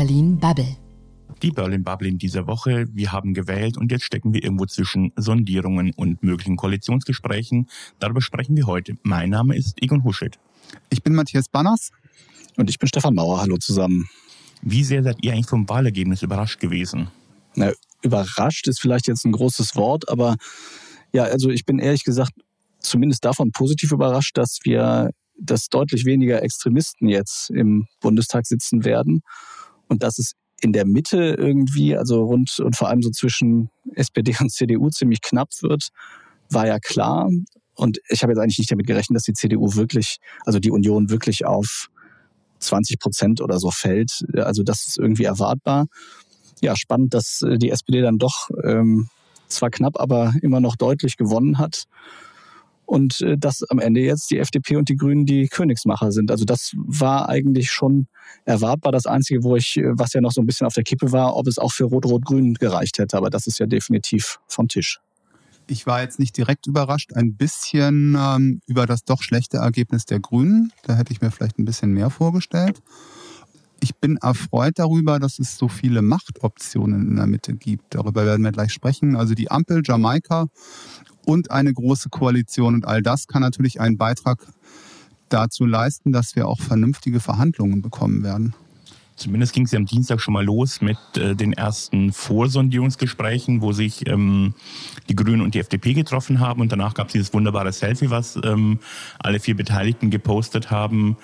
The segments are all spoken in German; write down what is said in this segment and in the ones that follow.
Berlin Bubble. Die Berlin Bubble in dieser Woche. Wir haben gewählt und jetzt stecken wir irgendwo zwischen Sondierungen und möglichen Koalitionsgesprächen. Darüber sprechen wir heute. Mein Name ist Egon Huschet. Ich bin Matthias Banners. Und ich bin Stefan Mauer. Hallo zusammen. Wie sehr seid ihr eigentlich vom Wahlergebnis überrascht gewesen? Na, überrascht ist vielleicht jetzt ein großes Wort, aber ja, also ich bin ehrlich gesagt zumindest davon positiv überrascht, dass wir, dass deutlich weniger Extremisten jetzt im Bundestag sitzen werden und dass es in der Mitte irgendwie, also rund und vor allem so zwischen SPD und CDU ziemlich knapp wird, war ja klar. Und ich habe jetzt eigentlich nicht damit gerechnet, dass die CDU wirklich, also die Union wirklich auf 20 Prozent oder so fällt. Also das ist irgendwie erwartbar. Ja, spannend, dass die SPD dann doch ähm, zwar knapp, aber immer noch deutlich gewonnen hat und äh, dass am Ende jetzt die FDP und die Grünen die Königsmacher sind. Also das war eigentlich schon erwartbar. Das Einzige, wo ich, äh, was ja noch so ein bisschen auf der Kippe war, ob es auch für Rot-Rot-Grün gereicht hätte. Aber das ist ja definitiv vom Tisch. Ich war jetzt nicht direkt überrascht, ein bisschen ähm, über das doch schlechte Ergebnis der Grünen. Da hätte ich mir vielleicht ein bisschen mehr vorgestellt. Ich bin erfreut darüber, dass es so viele Machtoptionen in der Mitte gibt. Darüber werden wir gleich sprechen. Also die Ampel, Jamaika und eine große Koalition. Und all das kann natürlich einen Beitrag dazu leisten, dass wir auch vernünftige Verhandlungen bekommen werden. Zumindest ging es ja am Dienstag schon mal los mit äh, den ersten Vorsondierungsgesprächen, wo sich ähm, die Grünen und die FDP getroffen haben. Und danach gab es dieses wunderbare Selfie, was ähm, alle vier Beteiligten gepostet haben.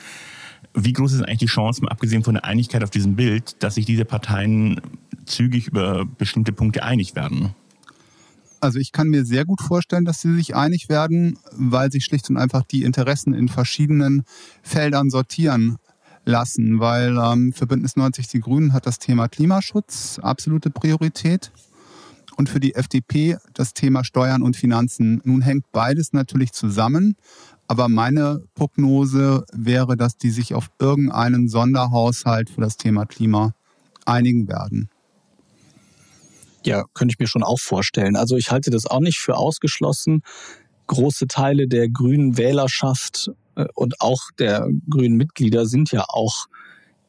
Wie groß ist eigentlich die Chance, mal abgesehen von der Einigkeit auf diesem Bild, dass sich diese Parteien zügig über bestimmte Punkte einig werden? Also ich kann mir sehr gut vorstellen, dass sie sich einig werden, weil sich schlicht und einfach die Interessen in verschiedenen Feldern sortieren lassen, weil ähm, für Bündnis 90 Die Grünen hat das Thema Klimaschutz absolute Priorität und für die FDP das Thema Steuern und Finanzen. Nun hängt beides natürlich zusammen, aber meine Prognose wäre, dass die sich auf irgendeinen Sonderhaushalt für das Thema Klima einigen werden. Ja, könnte ich mir schon auch vorstellen. Also ich halte das auch nicht für ausgeschlossen. Große Teile der grünen Wählerschaft äh, und auch der grünen Mitglieder sind ja auch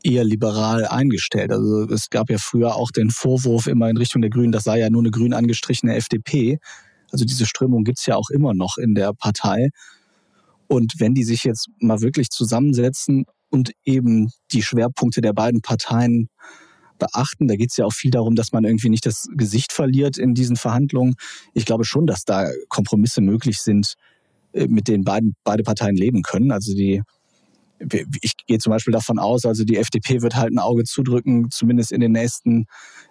eher liberal eingestellt. Also es gab ja früher auch den Vorwurf immer in Richtung der Grünen, das sei ja nur eine grün angestrichene FDP. Also diese Strömung gibt's ja auch immer noch in der Partei. Und wenn die sich jetzt mal wirklich zusammensetzen und eben die Schwerpunkte der beiden Parteien beachten. Da geht es ja auch viel darum, dass man irgendwie nicht das Gesicht verliert in diesen Verhandlungen. Ich glaube schon, dass da Kompromisse möglich sind, äh, mit denen beiden, beide Parteien leben können. Also die, ich gehe zum Beispiel davon aus, also die FDP wird halt ein Auge zudrücken, zumindest in den nächsten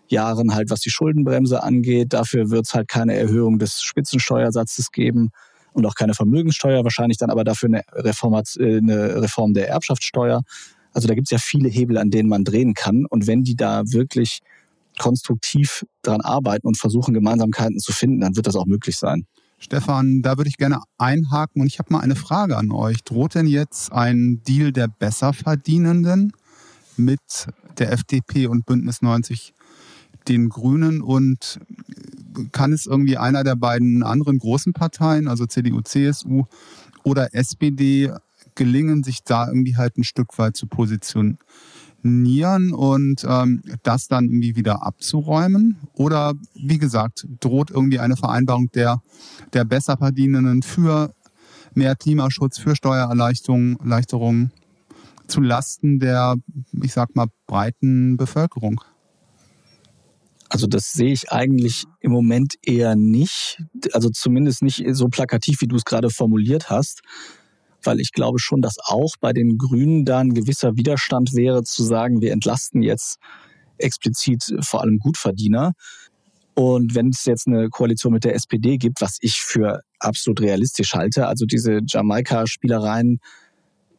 Jahren halt, was die Schuldenbremse angeht. Dafür wird es halt keine Erhöhung des Spitzensteuersatzes geben und auch keine Vermögenssteuer, wahrscheinlich dann aber dafür eine, äh, eine Reform der Erbschaftssteuer. Also da gibt es ja viele Hebel, an denen man drehen kann. Und wenn die da wirklich konstruktiv dran arbeiten und versuchen, Gemeinsamkeiten zu finden, dann wird das auch möglich sein. Stefan, da würde ich gerne einhaken und ich habe mal eine Frage an euch. Droht denn jetzt ein Deal der Besserverdienenden mit der FDP und Bündnis 90 den Grünen und kann es irgendwie einer der beiden anderen großen Parteien, also CDU, CSU oder SPD, gelingen, sich da irgendwie halt ein Stück weit zu positionieren und ähm, das dann irgendwie wieder abzuräumen? Oder wie gesagt, droht irgendwie eine Vereinbarung der, der Besserverdienenden für mehr Klimaschutz, für Steuererleichterungen zu Lasten der, ich sag mal, breiten Bevölkerung? Also das sehe ich eigentlich im Moment eher nicht. Also zumindest nicht so plakativ, wie du es gerade formuliert hast weil ich glaube schon, dass auch bei den Grünen da ein gewisser Widerstand wäre, zu sagen, wir entlasten jetzt explizit vor allem Gutverdiener. Und wenn es jetzt eine Koalition mit der SPD gibt, was ich für absolut realistisch halte, also diese Jamaika-Spielereien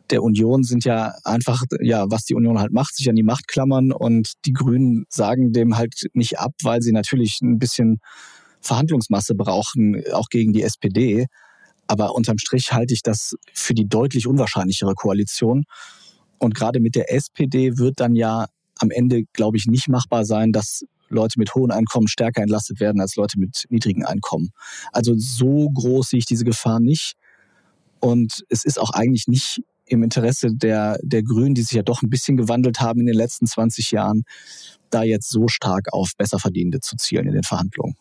der Union sind ja einfach, ja, was die Union halt macht, sich an die Macht klammern und die Grünen sagen dem halt nicht ab, weil sie natürlich ein bisschen Verhandlungsmasse brauchen, auch gegen die SPD. Aber unterm Strich halte ich das für die deutlich unwahrscheinlichere Koalition. Und gerade mit der SPD wird dann ja am Ende, glaube ich, nicht machbar sein, dass Leute mit hohen Einkommen stärker entlastet werden als Leute mit niedrigen Einkommen. Also so groß sehe ich diese Gefahr nicht. Und es ist auch eigentlich nicht im Interesse der, der Grünen, die sich ja doch ein bisschen gewandelt haben in den letzten 20 Jahren, da jetzt so stark auf Besserverdienende zu zielen in den Verhandlungen.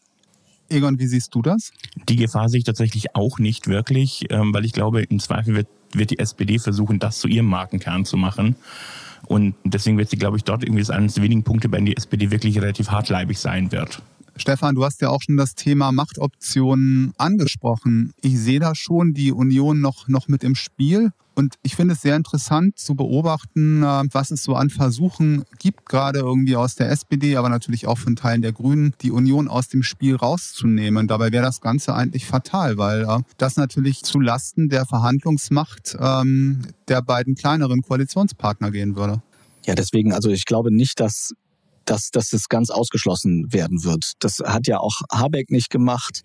Egon, wie siehst du das? Die Gefahr sehe ich tatsächlich auch nicht wirklich, ähm, weil ich glaube, im Zweifel wird, wird die SPD versuchen, das zu ihrem Markenkern zu machen. Und deswegen wird sie, glaube ich, dort irgendwie das eines der wenigen Punkte, bei denen die SPD wirklich relativ hartleibig sein wird. Stefan, du hast ja auch schon das Thema Machtoptionen angesprochen. Ich sehe da schon die Union noch, noch mit im Spiel. Und ich finde es sehr interessant zu beobachten, äh, was es so an Versuchen gibt, gerade irgendwie aus der SPD, aber natürlich auch von Teilen der Grünen, die Union aus dem Spiel rauszunehmen. Dabei wäre das Ganze eigentlich fatal, weil äh, das natürlich zu Lasten der Verhandlungsmacht ähm, der beiden kleineren Koalitionspartner gehen würde. Ja, deswegen, also ich glaube nicht, dass dass, dass es ganz ausgeschlossen werden wird. Das hat ja auch Habeck nicht gemacht.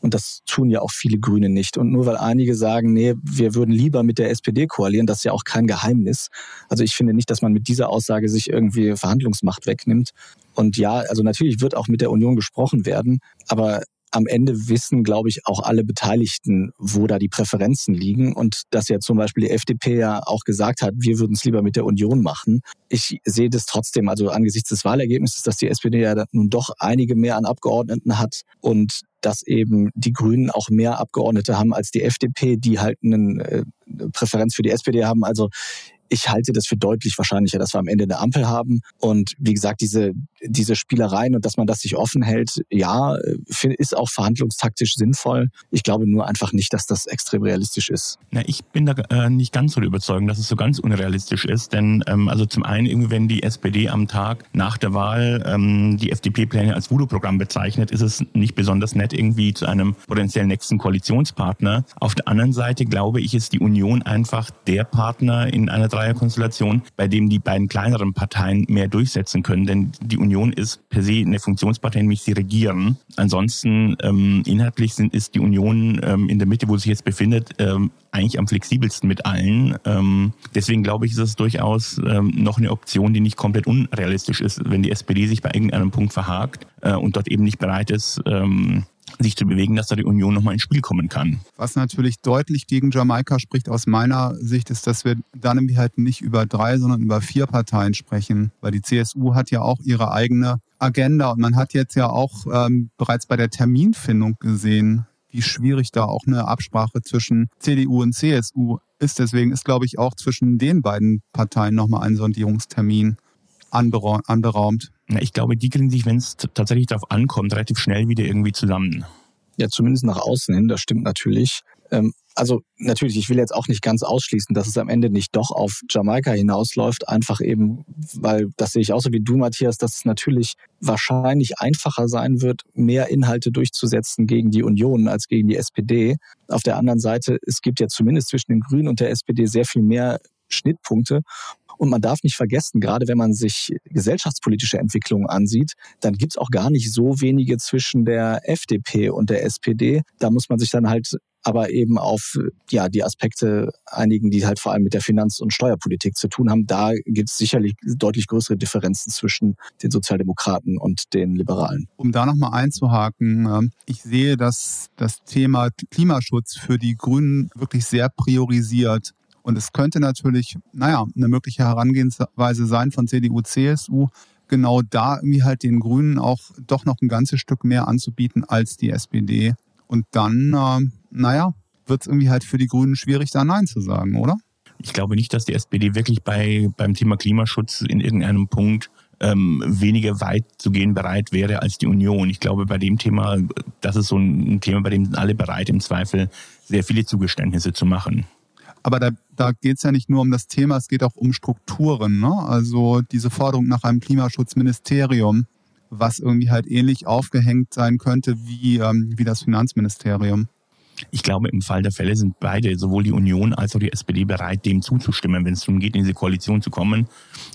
Und das tun ja auch viele Grüne nicht. Und nur weil einige sagen, nee, wir würden lieber mit der SPD koalieren, das ist ja auch kein Geheimnis. Also ich finde nicht, dass man mit dieser Aussage sich irgendwie Verhandlungsmacht wegnimmt. Und ja, also natürlich wird auch mit der Union gesprochen werden, aber am Ende wissen, glaube ich, auch alle Beteiligten, wo da die Präferenzen liegen. Und dass ja zum Beispiel die FDP ja auch gesagt hat, wir würden es lieber mit der Union machen. Ich sehe das trotzdem, also angesichts des Wahlergebnisses, dass die SPD ja nun doch einige mehr an Abgeordneten hat und dass eben die Grünen auch mehr Abgeordnete haben als die FDP, die halt eine äh, Präferenz für die SPD haben. Also ich halte das für deutlich wahrscheinlicher, dass wir am Ende eine Ampel haben. Und wie gesagt, diese, diese Spielereien und dass man das sich offen hält, ja, ist auch verhandlungstaktisch sinnvoll. Ich glaube nur einfach nicht, dass das extrem realistisch ist. Na, ich bin da äh, nicht ganz so überzeugt, dass es so ganz unrealistisch ist. Denn ähm, also zum einen, irgendwie, wenn die SPD am Tag nach der Wahl ähm, die FDP-Pläne als Voodoo-Programm bezeichnet, ist es nicht besonders nett irgendwie zu einem potenziellen nächsten Koalitionspartner. Auf der anderen Seite glaube ich, ist die Union einfach der Partner in einer Dreierkonstellation, bei dem die beiden kleineren Parteien mehr durchsetzen können. Denn die Union ist per se eine Funktionspartei, nämlich sie regieren. Ansonsten ähm, inhaltlich sind, ist die Union ähm, in der Mitte, wo sie sich jetzt befindet, ähm, eigentlich am flexibelsten mit allen. Ähm, deswegen glaube ich, ist es durchaus ähm, noch eine Option, die nicht komplett unrealistisch ist, wenn die SPD sich bei irgendeinem Punkt verhakt äh, und dort eben nicht bereit ist, ähm, sich zu bewegen, dass da die Union nochmal ins Spiel kommen kann. Was natürlich deutlich gegen Jamaika spricht aus meiner Sicht, ist, dass wir dann nämlich halt nicht über drei, sondern über vier Parteien sprechen. Weil die CSU hat ja auch ihre eigene Agenda und man hat jetzt ja auch ähm, bereits bei der Terminfindung gesehen, wie schwierig da auch eine Absprache zwischen CDU und CSU ist. Deswegen ist, glaube ich, auch zwischen den beiden Parteien nochmal ein Sondierungstermin anberaumt. Ich glaube, die kriegen sich, wenn es tatsächlich darauf ankommt, relativ schnell wieder irgendwie zusammen. Ja, zumindest nach außen hin, das stimmt natürlich. Ähm, also natürlich, ich will jetzt auch nicht ganz ausschließen, dass es am Ende nicht doch auf Jamaika hinausläuft, einfach eben, weil das sehe ich auch so wie du, Matthias, dass es natürlich wahrscheinlich einfacher sein wird, mehr Inhalte durchzusetzen gegen die Union als gegen die SPD. Auf der anderen Seite, es gibt ja zumindest zwischen den Grünen und der SPD sehr viel mehr Schnittpunkte. Und man darf nicht vergessen, gerade wenn man sich gesellschaftspolitische Entwicklungen ansieht, dann gibt es auch gar nicht so wenige zwischen der FDP und der SPD. Da muss man sich dann halt aber eben auf ja, die Aspekte einigen, die halt vor allem mit der Finanz- und Steuerpolitik zu tun haben. Da gibt es sicherlich deutlich größere Differenzen zwischen den Sozialdemokraten und den Liberalen. Um da nochmal einzuhaken, ähm, ich sehe, dass das Thema Klimaschutz für die Grünen wirklich sehr priorisiert. Und es könnte natürlich, naja, eine mögliche Herangehensweise sein von CDU, CSU, genau da irgendwie halt den Grünen auch doch noch ein ganzes Stück mehr anzubieten als die SPD. Und dann, äh, naja, wird es irgendwie halt für die Grünen schwierig, da Nein zu sagen, oder? Ich glaube nicht, dass die SPD wirklich bei, beim Thema Klimaschutz in irgendeinem Punkt ähm, weniger weit zu gehen bereit wäre als die Union. Ich glaube, bei dem Thema, das ist so ein Thema, bei dem sind alle bereit, im Zweifel sehr viele Zugeständnisse zu machen. Aber da, da geht es ja nicht nur um das Thema, es geht auch um Strukturen. Ne? Also diese Forderung nach einem Klimaschutzministerium, was irgendwie halt ähnlich aufgehängt sein könnte wie, ähm, wie das Finanzministerium. Ich glaube, im Fall der Fälle sind beide, sowohl die Union als auch die SPD, bereit, dem zuzustimmen, wenn es darum geht, in diese Koalition zu kommen.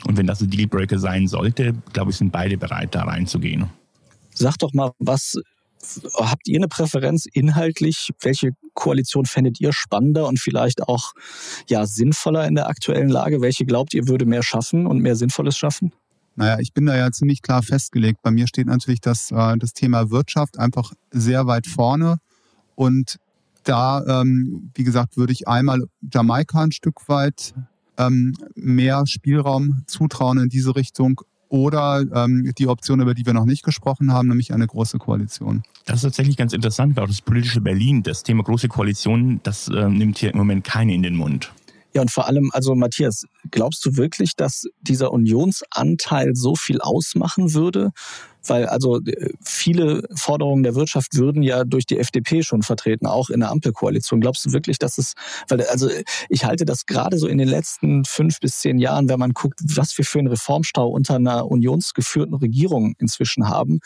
Und wenn das ein Dealbreaker sein sollte, glaube ich, sind beide bereit, da reinzugehen. Sag doch mal, was habt ihr eine Präferenz inhaltlich? Welche Koalition fändet ihr spannender und vielleicht auch ja, sinnvoller in der aktuellen Lage? Welche glaubt ihr würde mehr schaffen und mehr Sinnvolles schaffen? Naja, ich bin da ja ziemlich klar festgelegt. Bei mir steht natürlich das, äh, das Thema Wirtschaft einfach sehr weit vorne. Und da, ähm, wie gesagt, würde ich einmal Jamaika ein Stück weit ähm, mehr Spielraum zutrauen in diese Richtung oder ähm, die Option, über die wir noch nicht gesprochen haben, nämlich eine große Koalition. Das ist tatsächlich ganz interessant, weil auch das politische Berlin, das Thema große Koalition, das äh, nimmt hier im Moment keine in den Mund. Ja, und vor allem, also Matthias, glaubst du wirklich, dass dieser Unionsanteil so viel ausmachen würde? Weil also äh, viele Forderungen der Wirtschaft würden ja durch die FDP schon vertreten, auch in der Ampelkoalition. Glaubst du wirklich, dass es, weil also ich halte das gerade so in den letzten fünf bis zehn Jahren, wenn man guckt, was wir für einen Reformstau unter einer unionsgeführten Regierung inzwischen haben,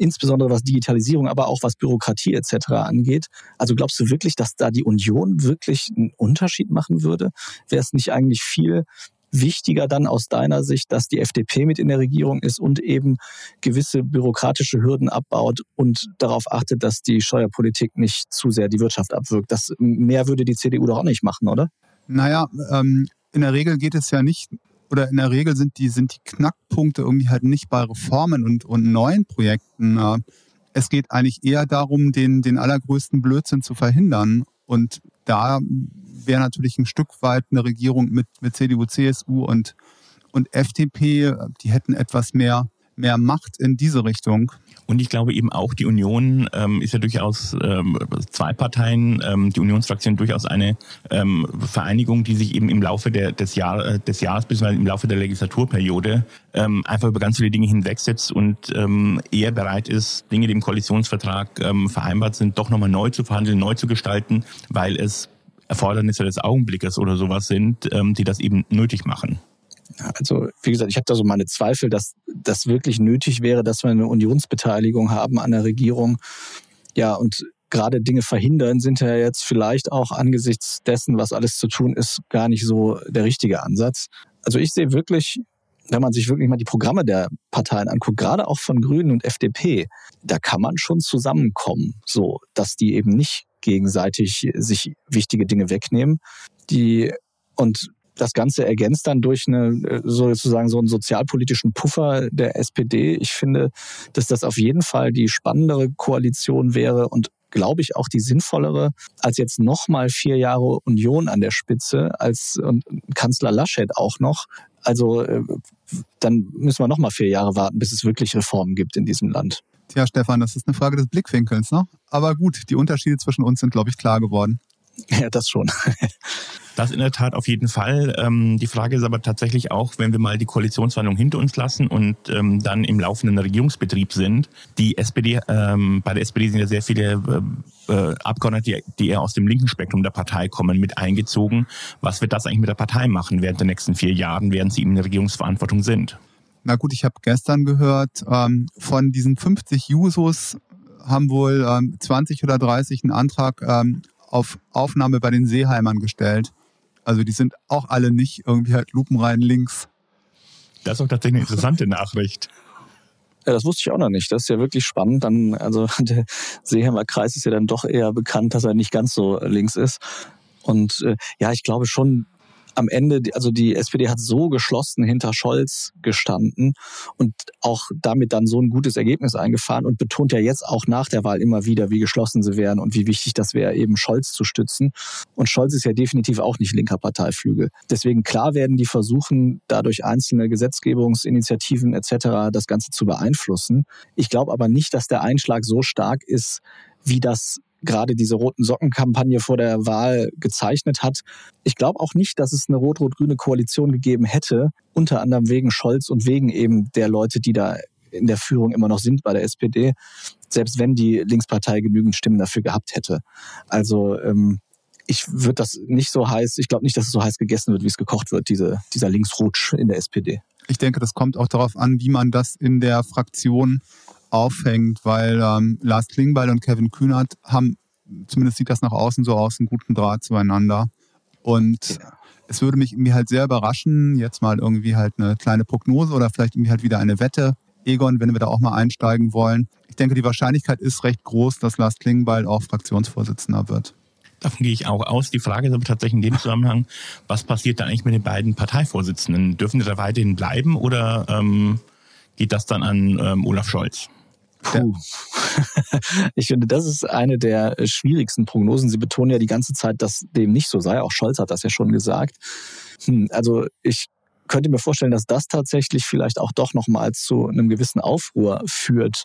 insbesondere was Digitalisierung, aber auch was Bürokratie etc. angeht. Also glaubst du wirklich, dass da die Union wirklich einen Unterschied machen würde? Wäre es nicht eigentlich viel wichtiger dann aus deiner Sicht, dass die FDP mit in der Regierung ist und eben gewisse bürokratische Hürden abbaut und darauf achtet, dass die Steuerpolitik nicht zu sehr die Wirtschaft abwirkt. Das mehr würde die CDU doch auch nicht machen, oder? Naja, ähm, in der Regel geht es ja nicht, oder in der Regel sind die, sind die Knackpunkte irgendwie halt nicht bei Reformen und, und neuen Projekten. Es geht eigentlich eher darum, den, den allergrößten Blödsinn zu verhindern. Und da wäre natürlich ein Stück weit eine Regierung mit, mit CDU, CSU und, und FDP, die hätten etwas mehr, mehr Macht in diese Richtung. Und ich glaube eben auch, die Union ähm, ist ja durchaus ähm, zwei Parteien, ähm, die Unionsfraktion durchaus eine ähm, Vereinigung, die sich eben im Laufe der, des, Jahr, äh, des Jahres bzw. im Laufe der Legislaturperiode ähm, einfach über ganz viele Dinge hinwegsetzt und ähm, eher bereit ist, Dinge, die im Koalitionsvertrag ähm, vereinbart sind, doch nochmal neu zu verhandeln, neu zu gestalten, weil es Erfordernisse des Augenblickes oder sowas sind, ähm, die das eben nötig machen. Also, wie gesagt, ich habe da so meine Zweifel, dass das wirklich nötig wäre, dass wir eine Unionsbeteiligung haben an der Regierung. Ja, und gerade Dinge verhindern sind ja jetzt vielleicht auch angesichts dessen, was alles zu tun ist, gar nicht so der richtige Ansatz. Also ich sehe wirklich, wenn man sich wirklich mal die Programme der Parteien anguckt, gerade auch von Grünen und FDP, da kann man schon zusammenkommen, so dass die eben nicht gegenseitig sich wichtige Dinge wegnehmen. Die, und das Ganze ergänzt dann durch eine, sozusagen so einen sozialpolitischen Puffer der SPD. Ich finde, dass das auf jeden Fall die spannendere Koalition wäre und glaube ich, auch die sinnvollere, als jetzt nochmal vier Jahre Union an der Spitze, als und Kanzler Laschet auch noch. Also äh, dann müssen wir nochmal vier Jahre warten, bis es wirklich Reformen gibt in diesem Land. Tja, Stefan, das ist eine Frage des Blickwinkels, ne? Aber gut, die Unterschiede zwischen uns sind, glaube ich, klar geworden. Ja, das schon. Das in der Tat auf jeden Fall. Ähm, die Frage ist aber tatsächlich auch, wenn wir mal die Koalitionsverhandlungen hinter uns lassen und ähm, dann im laufenden Regierungsbetrieb sind. Die SPD, ähm, bei der SPD sind ja sehr viele äh, äh, Abgeordnete, die eher aus dem linken Spektrum der Partei kommen, mit eingezogen. Was wird das eigentlich mit der Partei machen während der nächsten vier Jahren, während sie in der Regierungsverantwortung sind? Na gut, ich habe gestern gehört, von diesen 50 Jusos haben wohl ähm, 20 oder 30 einen Antrag ähm, auf Aufnahme bei den Seeheimern gestellt. Also die sind auch alle nicht irgendwie halt lupenrein links. Das ist auch tatsächlich eine interessante Nachricht. Ja, das wusste ich auch noch nicht. Das ist ja wirklich spannend. Dann, also der Seeheimer Kreis ist ja dann doch eher bekannt, dass er nicht ganz so links ist. Und äh, ja, ich glaube schon, am Ende, also die SPD hat so geschlossen hinter Scholz gestanden und auch damit dann so ein gutes Ergebnis eingefahren und betont ja jetzt auch nach der Wahl immer wieder, wie geschlossen sie wären und wie wichtig das wäre, eben Scholz zu stützen. Und Scholz ist ja definitiv auch nicht linker Parteiflügel. Deswegen klar werden die versuchen, dadurch einzelne Gesetzgebungsinitiativen etc. das Ganze zu beeinflussen. Ich glaube aber nicht, dass der Einschlag so stark ist, wie das gerade diese roten Socken-Kampagne vor der Wahl gezeichnet hat. Ich glaube auch nicht, dass es eine rot-rot-grüne Koalition gegeben hätte, unter anderem wegen Scholz und wegen eben der Leute, die da in der Führung immer noch sind bei der SPD, selbst wenn die Linkspartei genügend Stimmen dafür gehabt hätte. Also ähm, ich würde das nicht so heiß, ich glaube nicht, dass es so heiß gegessen wird, wie es gekocht wird, diese, dieser Linksrutsch in der SPD. Ich denke, das kommt auch darauf an, wie man das in der Fraktion aufhängt, weil ähm, Lars Klingbeil und Kevin Kühnert haben, zumindest sieht das nach außen so aus, einen guten Draht zueinander. Und ja. es würde mich irgendwie halt sehr überraschen, jetzt mal irgendwie halt eine kleine Prognose oder vielleicht irgendwie halt wieder eine Wette. Egon, wenn wir da auch mal einsteigen wollen. Ich denke, die Wahrscheinlichkeit ist recht groß, dass Lars Klingbeil auch Fraktionsvorsitzender wird. Davon gehe ich auch aus. Die Frage ist aber tatsächlich in dem Zusammenhang, was passiert da eigentlich mit den beiden Parteivorsitzenden? Dürfen die da weiterhin bleiben oder ähm, geht das dann an ähm, Olaf Scholz? Puh. ich finde, das ist eine der schwierigsten Prognosen. Sie betonen ja die ganze Zeit, dass dem nicht so sei. Auch Scholz hat das ja schon gesagt. Hm, also ich könnte mir vorstellen, dass das tatsächlich vielleicht auch doch nochmal zu einem gewissen Aufruhr führt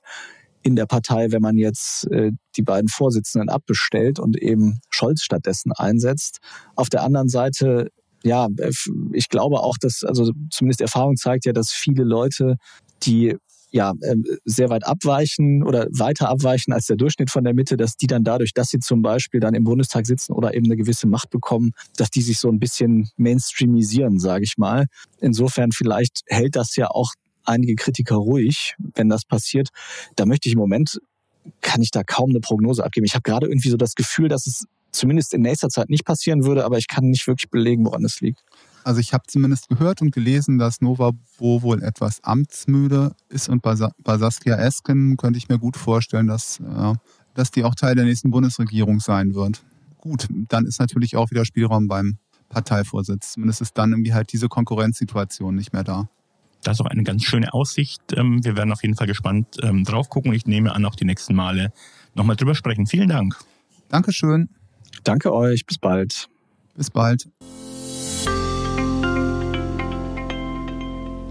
in der Partei, wenn man jetzt äh, die beiden Vorsitzenden abbestellt und eben Scholz stattdessen einsetzt. Auf der anderen Seite ja, äh, ich glaube auch, dass, also zumindest Erfahrung zeigt ja, dass viele Leute, die ja, ähm, sehr weit abweichen oder weiter abweichen als der Durchschnitt von der Mitte, dass die dann dadurch, dass sie zum Beispiel dann im Bundestag sitzen oder eben eine gewisse Macht bekommen, dass die sich so ein bisschen mainstreamisieren, sage ich mal. Insofern vielleicht hält das ja auch einige Kritiker ruhig, wenn das passiert. Da möchte ich im Moment, kann ich da kaum eine Prognose abgeben. Ich habe gerade irgendwie so das Gefühl, dass es zumindest in nächster Zeit nicht passieren würde, aber ich kann nicht wirklich belegen, woran es liegt. Also ich habe zumindest gehört und gelesen, dass Nova Bo wohl etwas amtsmüde ist und bei, bei Saskia Esken könnte ich mir gut vorstellen, dass, äh, dass die auch Teil der nächsten Bundesregierung sein wird. Gut, dann ist natürlich auch wieder Spielraum beim Parteivorsitz. Zumindest ist dann irgendwie halt diese Konkurrenzsituation nicht mehr da. Das ist auch eine ganz schöne Aussicht. Ähm, wir werden auf jeden Fall gespannt ähm, drauf gucken. Ich nehme an, auch die nächsten Male nochmal drüber sprechen. Vielen Dank. Dankeschön. Danke euch. Bis bald. Bis bald.